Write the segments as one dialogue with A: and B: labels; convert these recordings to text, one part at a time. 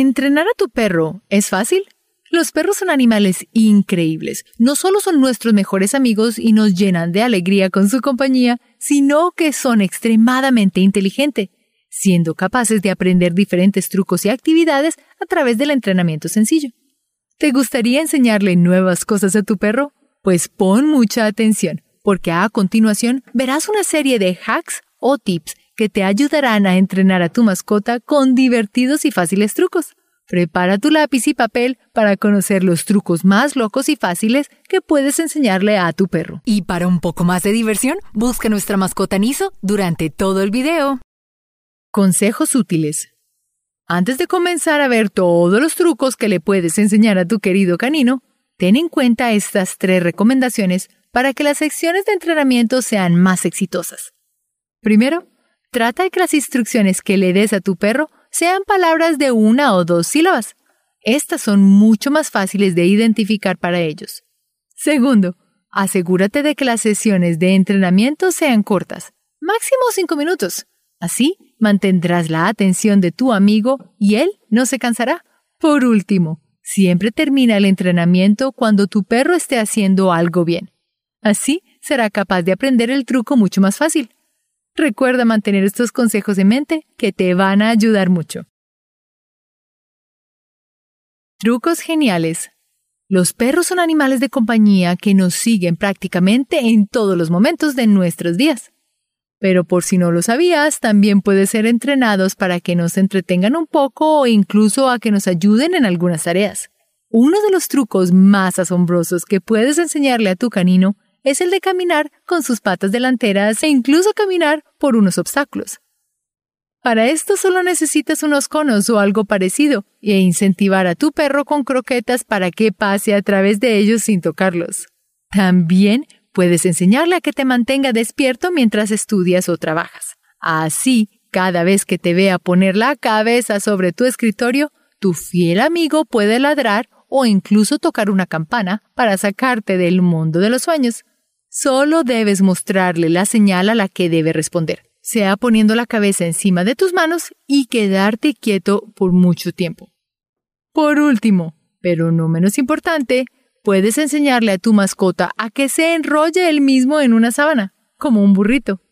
A: ¿Entrenar a tu perro es fácil? Los perros son animales increíbles. No solo son nuestros mejores amigos y nos llenan de alegría con su compañía, sino que son extremadamente inteligentes, siendo capaces de aprender diferentes trucos y actividades a través del entrenamiento sencillo. ¿Te gustaría enseñarle nuevas cosas a tu perro? Pues pon mucha atención, porque a continuación verás una serie de hacks o tips que te ayudarán a entrenar a tu mascota con divertidos y fáciles trucos. Prepara tu lápiz y papel para conocer los trucos más locos y fáciles que puedes enseñarle a tu perro.
B: Y para un poco más de diversión, busca nuestra mascota Niso durante todo el video.
A: Consejos útiles. Antes de comenzar a ver todos los trucos que le puedes enseñar a tu querido canino, ten en cuenta estas tres recomendaciones para que las secciones de entrenamiento sean más exitosas. Primero, trata de que las instrucciones que le des a tu perro sean palabras de una o dos sílabas. Estas son mucho más fáciles de identificar para ellos. Segundo, asegúrate de que las sesiones de entrenamiento sean cortas, máximo cinco minutos. Así mantendrás la atención de tu amigo y él no se cansará. Por último, siempre termina el entrenamiento cuando tu perro esté haciendo algo bien. Así será capaz de aprender el truco mucho más fácil. Recuerda mantener estos consejos en mente que te van a ayudar mucho. Trucos geniales. Los perros son animales de compañía que nos siguen prácticamente en todos los momentos de nuestros días. Pero por si no lo sabías, también pueden ser entrenados para que nos entretengan un poco o incluso a que nos ayuden en algunas tareas. Uno de los trucos más asombrosos que puedes enseñarle a tu canino es el de caminar con sus patas delanteras e incluso caminar por unos obstáculos. Para esto solo necesitas unos conos o algo parecido e incentivar a tu perro con croquetas para que pase a través de ellos sin tocarlos. También puedes enseñarle a que te mantenga despierto mientras estudias o trabajas. Así, cada vez que te vea poner la cabeza sobre tu escritorio, tu fiel amigo puede ladrar o incluso tocar una campana para sacarte del mundo de los sueños. Solo debes mostrarle la señal a la que debe responder, sea poniendo la cabeza encima de tus manos y quedarte quieto por mucho tiempo. Por último, pero no menos importante, puedes enseñarle a tu mascota a que se enrolle él mismo en una sábana, como un burrito.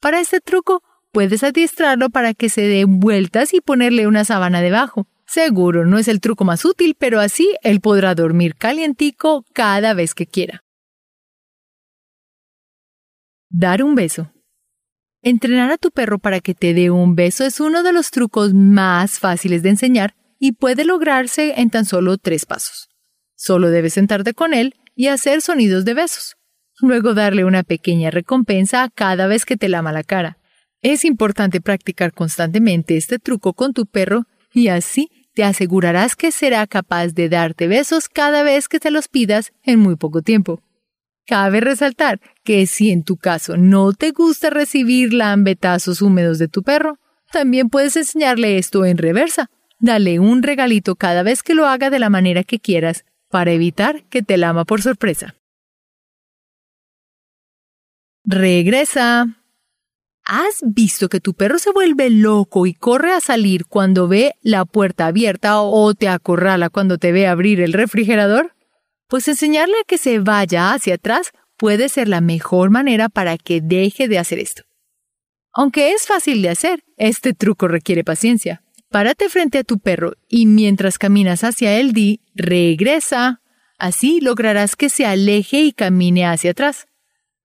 A: Para este truco, puedes adiestrarlo para que se dé vueltas y ponerle una sábana debajo. Seguro no es el truco más útil, pero así él podrá dormir calientico cada vez que quiera. Dar un beso. Entrenar a tu perro para que te dé un beso es uno de los trucos más fáciles de enseñar y puede lograrse en tan solo tres pasos. Solo debes sentarte con él y hacer sonidos de besos. Luego darle una pequeña recompensa cada vez que te lama la cara. Es importante practicar constantemente este truco con tu perro y así te asegurarás que será capaz de darte besos cada vez que te los pidas en muy poco tiempo. Cabe resaltar que si en tu caso no te gusta recibir lambetazos húmedos de tu perro, también puedes enseñarle esto en reversa. Dale un regalito cada vez que lo haga de la manera que quieras para evitar que te lama por sorpresa. Regresa. ¿Has visto que tu perro se vuelve loco y corre a salir cuando ve la puerta abierta o te acorrala cuando te ve abrir el refrigerador? Pues enseñarle a que se vaya hacia atrás puede ser la mejor manera para que deje de hacer esto. Aunque es fácil de hacer, este truco requiere paciencia. Párate frente a tu perro y mientras caminas hacia él di regresa. Así lograrás que se aleje y camine hacia atrás.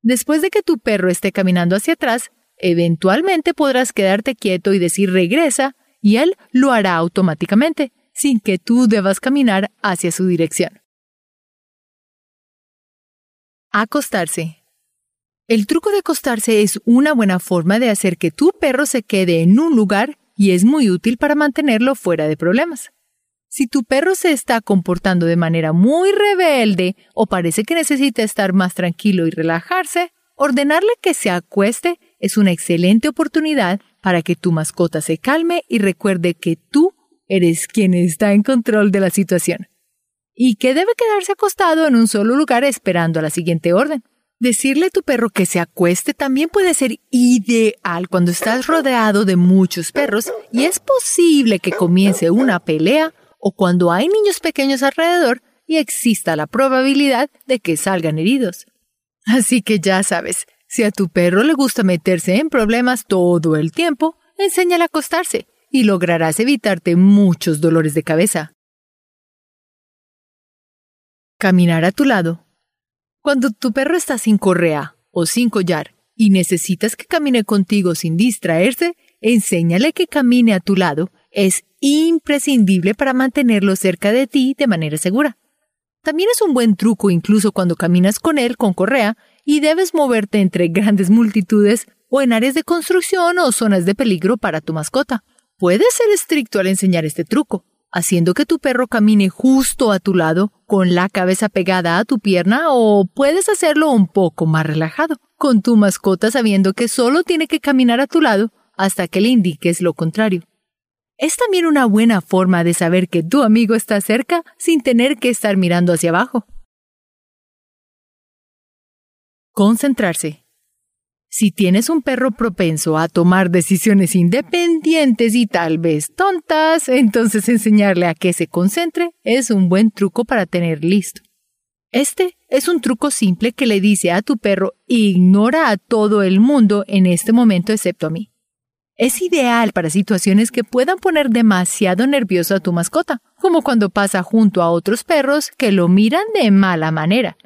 A: Después de que tu perro esté caminando hacia atrás, eventualmente podrás quedarte quieto y decir regresa y él lo hará automáticamente, sin que tú debas caminar hacia su dirección. Acostarse. El truco de acostarse es una buena forma de hacer que tu perro se quede en un lugar y es muy útil para mantenerlo fuera de problemas. Si tu perro se está comportando de manera muy rebelde o parece que necesita estar más tranquilo y relajarse, ordenarle que se acueste es una excelente oportunidad para que tu mascota se calme y recuerde que tú eres quien está en control de la situación y que debe quedarse acostado en un solo lugar esperando a la siguiente orden. Decirle a tu perro que se acueste también puede ser ideal cuando estás rodeado de muchos perros y es posible que comience una pelea o cuando hay niños pequeños alrededor y exista la probabilidad de que salgan heridos. Así que ya sabes, si a tu perro le gusta meterse en problemas todo el tiempo, enséñale a acostarse y lograrás evitarte muchos dolores de cabeza. Caminar a tu lado. Cuando tu perro está sin correa o sin collar y necesitas que camine contigo sin distraerse, enséñale que camine a tu lado. Es imprescindible para mantenerlo cerca de ti de manera segura. También es un buen truco incluso cuando caminas con él con correa y debes moverte entre grandes multitudes o en áreas de construcción o zonas de peligro para tu mascota. Puedes ser estricto al enseñar este truco, haciendo que tu perro camine justo a tu lado con la cabeza pegada a tu pierna o puedes hacerlo un poco más relajado, con tu mascota sabiendo que solo tiene que caminar a tu lado hasta que le indiques lo contrario. Es también una buena forma de saber que tu amigo está cerca sin tener que estar mirando hacia abajo. Concentrarse. Si tienes un perro propenso a tomar decisiones independientes y tal vez tontas, entonces enseñarle a que se concentre es un buen truco para tener listo. Este es un truco simple que le dice a tu perro ignora a todo el mundo en este momento excepto a mí. Es ideal para situaciones que puedan poner demasiado nervioso a tu mascota, como cuando pasa junto a otros perros que lo miran de mala manera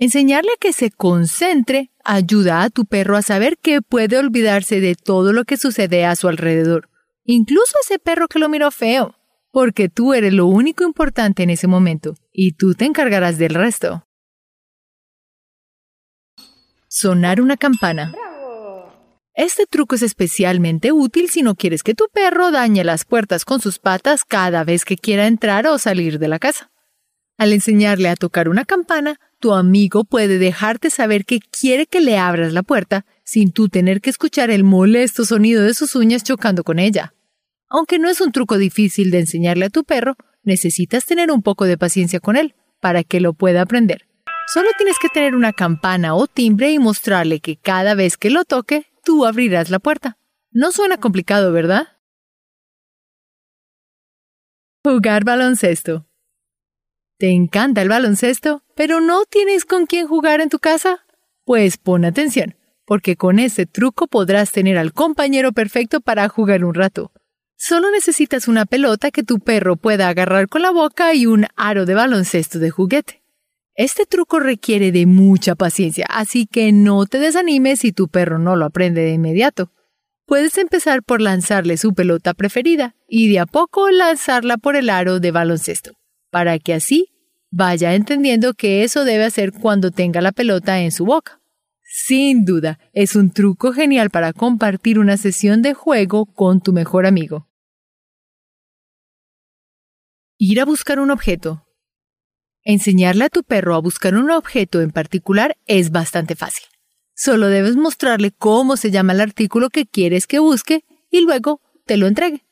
A: Enseñarle a que se concentre ayuda a tu perro a saber que puede olvidarse de todo lo que sucede a su alrededor, incluso ese perro que lo miró feo, porque tú eres lo único importante en ese momento y tú te encargarás del resto. Sonar una campana. Este truco es especialmente útil si no quieres que tu perro dañe las puertas con sus patas cada vez que quiera entrar o salir de la casa. Al enseñarle a tocar una campana, tu amigo puede dejarte saber que quiere que le abras la puerta sin tú tener que escuchar el molesto sonido de sus uñas chocando con ella. Aunque no es un truco difícil de enseñarle a tu perro, necesitas tener un poco de paciencia con él para que lo pueda aprender. Solo tienes que tener una campana o timbre y mostrarle que cada vez que lo toque, tú abrirás la puerta. No suena complicado, ¿verdad? Jugar baloncesto. ¿Te encanta el baloncesto, pero no tienes con quién jugar en tu casa? Pues pon atención, porque con este truco podrás tener al compañero perfecto para jugar un rato. Solo necesitas una pelota que tu perro pueda agarrar con la boca y un aro de baloncesto de juguete. Este truco requiere de mucha paciencia, así que no te desanimes si tu perro no lo aprende de inmediato. Puedes empezar por lanzarle su pelota preferida y de a poco lanzarla por el aro de baloncesto para que así vaya entendiendo que eso debe hacer cuando tenga la pelota en su boca. Sin duda, es un truco genial para compartir una sesión de juego con tu mejor amigo. Ir a buscar un objeto. Enseñarle a tu perro a buscar un objeto en particular es bastante fácil. Solo debes mostrarle cómo se llama el artículo que quieres que busque y luego te lo entregue.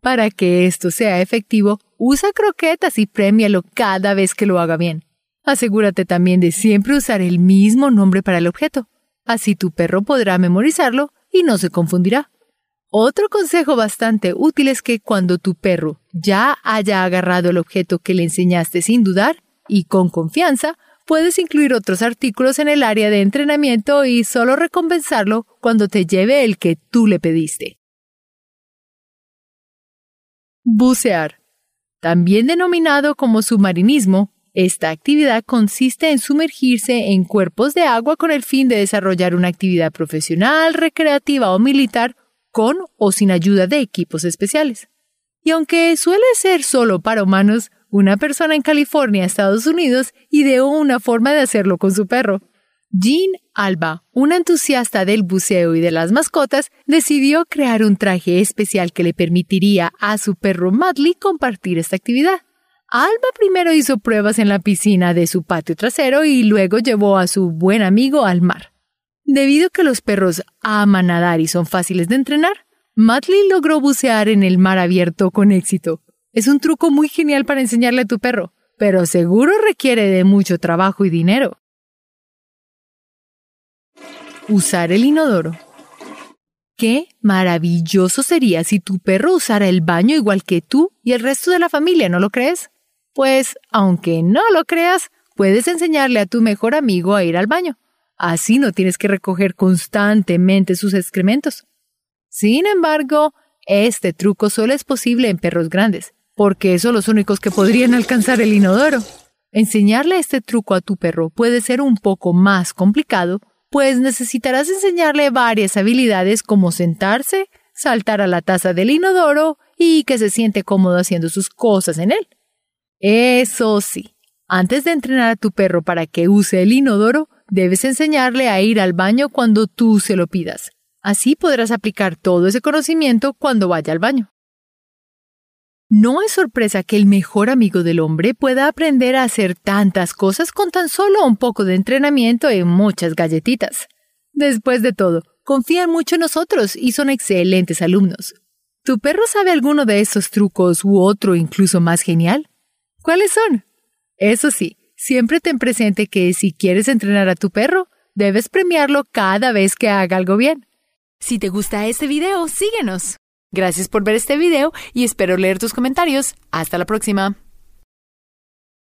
A: Para que esto sea efectivo, usa croquetas y premialo cada vez que lo haga bien. Asegúrate también de siempre usar el mismo nombre para el objeto. Así tu perro podrá memorizarlo y no se confundirá. Otro consejo bastante útil es que cuando tu perro ya haya agarrado el objeto que le enseñaste sin dudar y con confianza, puedes incluir otros artículos en el área de entrenamiento y solo recompensarlo cuando te lleve el que tú le pediste. Bucear. También denominado como submarinismo, esta actividad consiste en sumergirse en cuerpos de agua con el fin de desarrollar una actividad profesional, recreativa o militar con o sin ayuda de equipos especiales. Y aunque suele ser solo para humanos, una persona en California, Estados Unidos, ideó una forma de hacerlo con su perro. Jean Alba, una entusiasta del buceo y de las mascotas, decidió crear un traje especial que le permitiría a su perro Madly compartir esta actividad. Alba primero hizo pruebas en la piscina de su patio trasero y luego llevó a su buen amigo al mar. Debido a que los perros aman nadar y son fáciles de entrenar, Madly logró bucear en el mar abierto con éxito. Es un truco muy genial para enseñarle a tu perro, pero seguro requiere de mucho trabajo y dinero. Usar el inodoro. Qué maravilloso sería si tu perro usara el baño igual que tú y el resto de la familia, ¿no lo crees? Pues, aunque no lo creas, puedes enseñarle a tu mejor amigo a ir al baño. Así no tienes que recoger constantemente sus excrementos. Sin embargo, este truco solo es posible en perros grandes, porque son los únicos que podrían alcanzar el inodoro. Enseñarle este truco a tu perro puede ser un poco más complicado, pues necesitarás enseñarle varias habilidades como sentarse, saltar a la taza del inodoro y que se siente cómodo haciendo sus cosas en él. Eso sí, antes de entrenar a tu perro para que use el inodoro, debes enseñarle a ir al baño cuando tú se lo pidas. Así podrás aplicar todo ese conocimiento cuando vaya al baño. No es sorpresa que el mejor amigo del hombre pueda aprender a hacer tantas cosas con tan solo un poco de entrenamiento y muchas galletitas. Después de todo, confían mucho en nosotros y son excelentes alumnos. ¿Tu perro sabe alguno de esos trucos u otro incluso más genial? ¿Cuáles son? Eso sí, siempre ten presente que si quieres entrenar a tu perro, debes premiarlo cada vez que haga algo bien.
B: Si te gusta este video, síguenos. Gracias por ver este video y espero leer tus comentarios. Hasta la próxima.